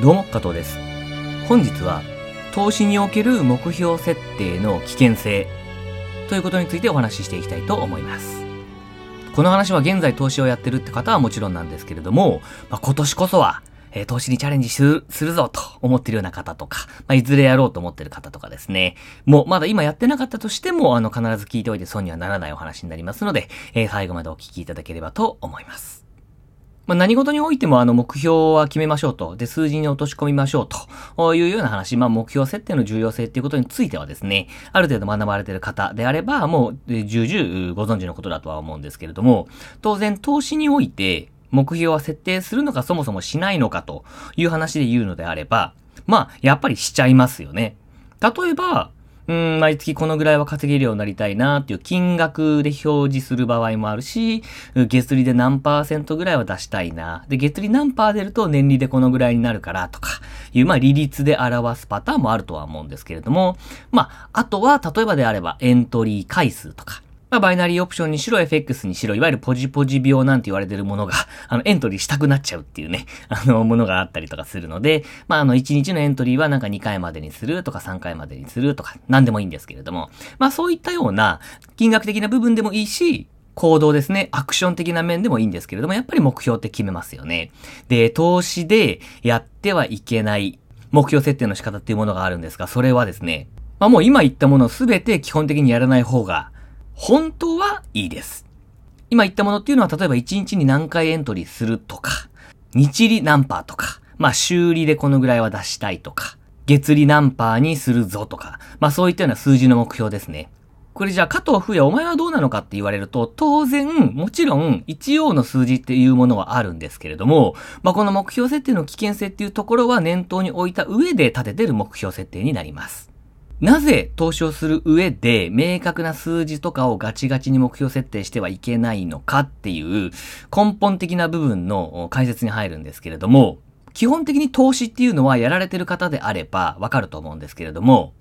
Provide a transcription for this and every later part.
どうも、加藤です。本日は、投資における目標設定の危険性ということについてお話ししていきたいと思います。この話は現在投資をやってるって方はもちろんなんですけれども、まあ、今年こそは、え投資にチャレンジするするぞと思ってるような方とか、まあ、いずれやろうと思ってる方とかですね、もうまだ今やってなかったとしても、あの、必ず聞いておいて損にはならないお話になりますので、えー最後までお聞きいただければと思います。まあ、何事においてもあの目標は決めましょうと。で、数字に落とし込みましょうというような話。まあ、目標設定の重要性っていうことについてはですね、ある程度学ばれてる方であれば、もう重々ご存知のことだとは思うんですけれども、当然投資において目標は設定するのかそもそもしないのかという話で言うのであれば、まあ、やっぱりしちゃいますよね。例えば、うん、毎月このぐらいは稼げるようになりたいなっていう金額で表示する場合もあるし、月利で何パーセントぐらいは出したいな。で、月利何パー出ると年利でこのぐらいになるからとかいう、まあ、利率で表すパターンもあるとは思うんですけれども、まあ、あとは、例えばであればエントリー回数とか、まあ、バイナリーオプションにしろ、FX にしろ、いわゆるポジポジ病なんて言われてるものが、あの、エントリーしたくなっちゃうっていうね、あの、ものがあったりとかするので、まあ、あの、1日のエントリーはなんか2回までにするとか3回までにするとか、なんでもいいんですけれども、まあ、そういったような、金額的な部分でもいいし、行動ですね。アクション的な面でもいいんですけれども、やっぱり目標って決めますよね。で、投資でやってはいけない目標設定の仕方っていうものがあるんですが、それはですね、まあもう今言ったものすべて基本的にやらない方が本当はいいです。今言ったものっていうのは、例えば1日に何回エントリーするとか、日利何パーとか、まあ週利でこのぐらいは出したいとか、月利何パーにするぞとか、まあそういったような数字の目標ですね。これじゃあ加藤風也お前はどうなのかって言われると、当然、もちろん一応の数字っていうものはあるんですけれども、まあこの目標設定の危険性っていうところは念頭に置いた上で立ててる目標設定になります。なぜ投資をする上で明確な数字とかをガチガチに目標設定してはいけないのかっていう根本的な部分の解説に入るんですけれども、基本的に投資っていうのはやられてる方であればわかると思うんですけれども、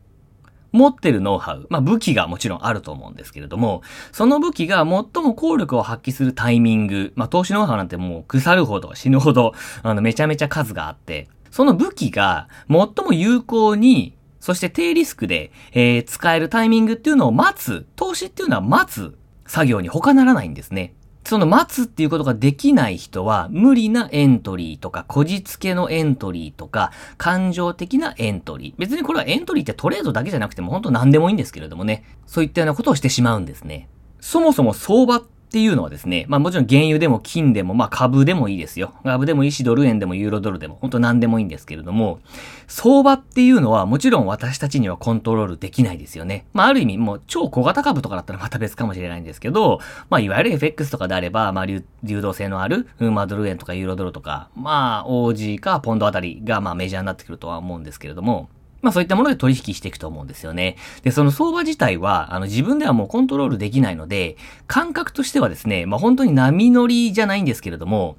持ってるノウハウ、まあ武器がもちろんあると思うんですけれども、その武器が最も効力を発揮するタイミング、まあ投資ノウハウなんてもう腐るほど死ぬほど、あのめちゃめちゃ数があって、その武器が最も有効にそして低リスクで、えー使えるタイミングっていうのを待つ。投資っていうのは待つ作業に他ならないんですね。その待つっていうことができない人は、無理なエントリーとか、こじつけのエントリーとか、感情的なエントリー。別にこれはエントリーってトレードだけじゃなくても本当何でもいいんですけれどもね。そういったようなことをしてしまうんですね。そもそも相場っっていうのはですね、まあもちろん原油でも金でも、まあ株でもいいですよ。株でもいいし、ドル円でもユーロドルでも、本当何でもいいんですけれども、相場っていうのはもちろん私たちにはコントロールできないですよね。まあある意味もう超小型株とかだったら また別かもしれないんですけど、まあいわゆる FX とかであれば、まあ流動性のある、うんまあドル円とかユーロドルとか、まあ OG かポンドあたりがまあメジャーになってくるとは思うんですけれども、まあそういったもので取引していくと思うんですよね。で、その相場自体は、あの自分ではもうコントロールできないので、感覚としてはですね、まあ本当に波乗りじゃないんですけれども、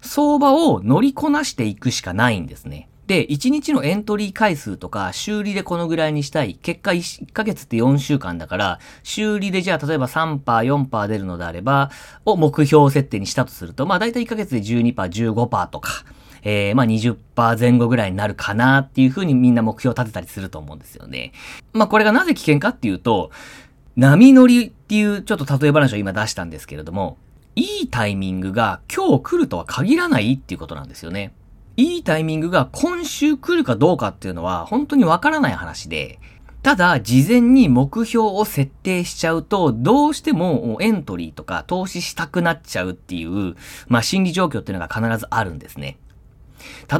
相場を乗りこなしていくしかないんですね。で、1日のエントリー回数とか、修理でこのぐらいにしたい。結果 1, 1ヶ月って4週間だから、修理でじゃあ例えば3%、4%出るのであれば、を目標設定にしたとすると、まあ大体1ヶ月で12%、15%とか、えー、まあ20%前後ぐらいになるかなっていうふうにみんな目標を立てたりすると思うんですよね。まあこれがなぜ危険かっていうと、波乗りっていうちょっと例え話を今出したんですけれども、いいタイミングが今日来るとは限らないっていうことなんですよね。いいタイミングが今週来るかどうかっていうのは本当にわからない話で、ただ、事前に目標を設定しちゃうと、どうしてもエントリーとか投資したくなっちゃうっていう、まあ心理状況っていうのが必ずあるんですね。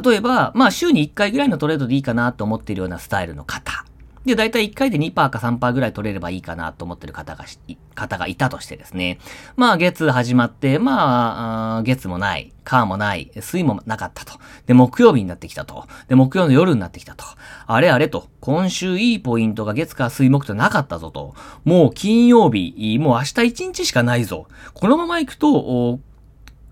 例えば、まあ週に1回ぐらいのトレードでいいかなと思っているようなスタイルの方。で、だいたい1回で2%か3%ぐらい取れればいいかなと思ってる方が、方がいたとしてですね。まあ、月始まって、まあ、月もない、火もない、水もなかったと。で、木曜日になってきたと。で、木曜の夜になってきたと。あれあれと。今週いいポイントが月火水木となかったぞと。もう金曜日、もう明日1日しかないぞ。このまま行くと、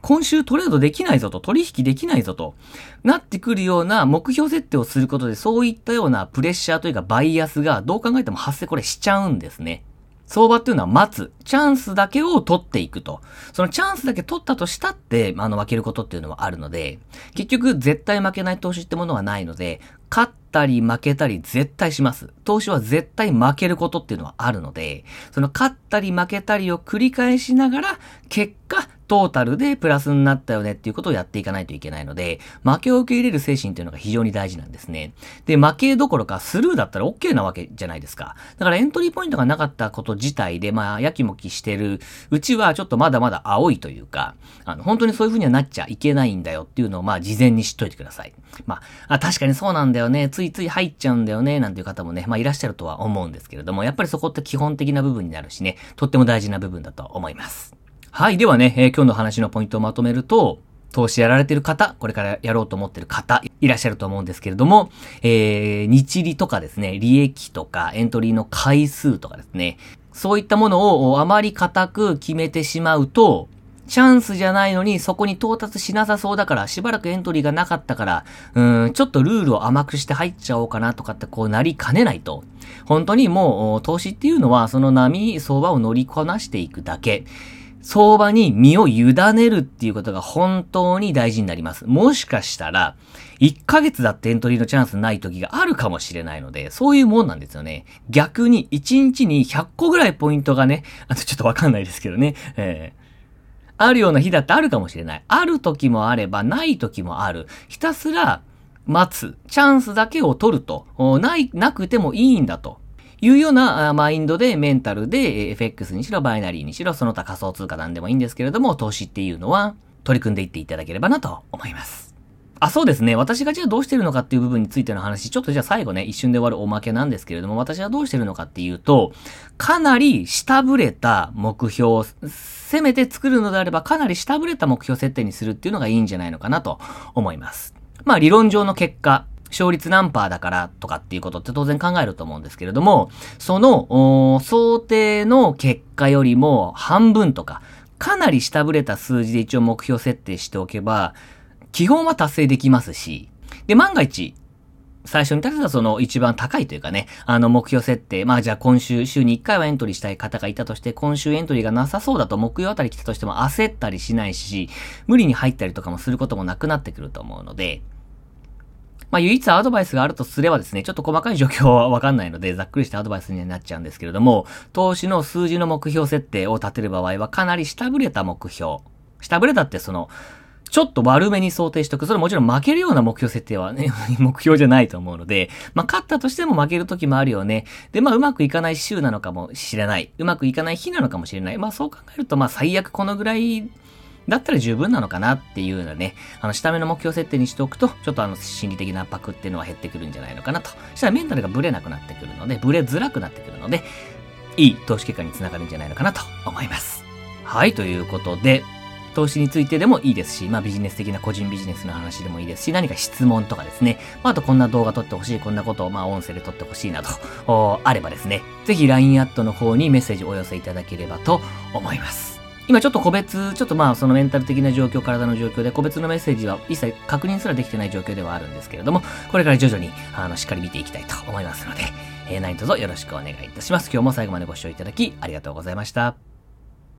今週トレードできないぞと、取引できないぞと、なってくるような目標設定をすることで、そういったようなプレッシャーというかバイアスがどう考えても発生これしちゃうんですね。相場っていうのは待つ。チャンスだけを取っていくと。そのチャンスだけ取ったとしたって、あの、負けることっていうのはあるので、結局絶対負けない投資ってものはないので、勝ったり負けたり絶対します。投資は絶対負けることっていうのはあるので、その勝ったり負けたりを繰り返しながら、結果、トータルでプラスになったよねっていうことをやっていかないといけないので、負けを受け入れる精神っていうのが非常に大事なんですね。で、負けどころかスルーだったら OK なわけじゃないですか。だからエントリーポイントがなかったこと自体で、まあ、やきもきしてるうちはちょっとまだまだ青いというか、あの、本当にそういう風にはなっちゃいけないんだよっていうのを、まあ、事前に知っといてください。まあ、あ、確かにそうなんだよね。ついつい入っちゃうんだよね。なんていう方もね、まあ、いらっしゃるとは思うんですけれども、やっぱりそこって基本的な部分になるしね、とっても大事な部分だと思います。はい。ではね、えー、今日の話のポイントをまとめると、投資やられてる方、これからやろうと思ってる方、いらっしゃると思うんですけれども、えー、日利とかですね、利益とかエントリーの回数とかですね、そういったものをあまり固く決めてしまうと、チャンスじゃないのにそこに到達しなさそうだから、しばらくエントリーがなかったから、うん、ちょっとルールを甘くして入っちゃおうかなとかってこうなりかねないと。本当にもう投資っていうのはその波、相場を乗りこなしていくだけ。相場に身を委ねるっていうことが本当に大事になります。もしかしたら、1ヶ月だってエントリーのチャンスない時があるかもしれないので、そういうもんなんですよね。逆に1日に100個ぐらいポイントがね、あとちょっとわかんないですけどね、えー、あるような日だってあるかもしれない。ある時もあれば、ない時もある。ひたすら待つ。チャンスだけを取ると。ない、なくてもいいんだと。いうようなマインドでメンタルで FX にしろバイナリーにしろその他仮想通貨なんでもいいんですけれども投資っていうのは取り組んでいっていただければなと思います。あ、そうですね。私がじゃあどうしてるのかっていう部分についての話、ちょっとじゃあ最後ね、一瞬で終わるおまけなんですけれども、私はどうしてるのかっていうと、かなり下振れた目標、せめて作るのであればかなり下振れた目標設定にするっていうのがいいんじゃないのかなと思います。まあ理論上の結果、勝率何パーだからとかっていうことって当然考えると思うんですけれども、その、想定の結果よりも半分とか、かなり下振れた数字で一応目標設定しておけば、基本は達成できますし、で、万が一、最初に立てたその一番高いというかね、あの目標設定、まあじゃあ今週、週に1回はエントリーしたい方がいたとして、今週エントリーがなさそうだと木曜あたり来たとしても焦ったりしないし、無理に入ったりとかもすることもなくなってくると思うので、まあ、唯一アドバイスがあるとすればですね、ちょっと細かい状況はわかんないので、ざっくりしたアドバイスになっちゃうんですけれども、投資の数字の目標設定を立てる場合は、かなり下振れた目標。下振れたってその、ちょっと悪めに想定しとく。それもちろん負けるような目標設定はね、目標じゃないと思うので、まあ、勝ったとしても負ける時もあるよね。で、まあ、うまくいかない週なのかもしれない。うまくいかない日なのかもしれない。まあ、そう考えると、まあ、最悪このぐらいだったら十分なのかなっていうようなね、あの、下目の目標設定にしておくと、ちょっとあの、心理的な圧迫っていうのは減ってくるんじゃないのかなと。したらメンタルがブレなくなってくるので、ブレづらくなってくるので、いい投資結果につながるんじゃないのかなと思います。はい、ということで、投資についてでもいいですし、まあビジネス的な個人ビジネスの話でもいいですし、何か質問とかですね、まあ、あとこんな動画撮ってほしい、こんなことをまあ音声で撮ってほしいなと、あればですね、ぜひ LINE アットの方にメッセージをお寄せいただければと思います。今ちょっと個別、ちょっとまあそのメンタル的な状況、体の状況で個別のメッセージは一切確認すらできてない状況ではあるんですけれども、これから徐々にあのしっかり見ていきたいと思いますので、えー、何卒よろしくお願いいたします。今日も最後までご視聴いただきありがとうございました。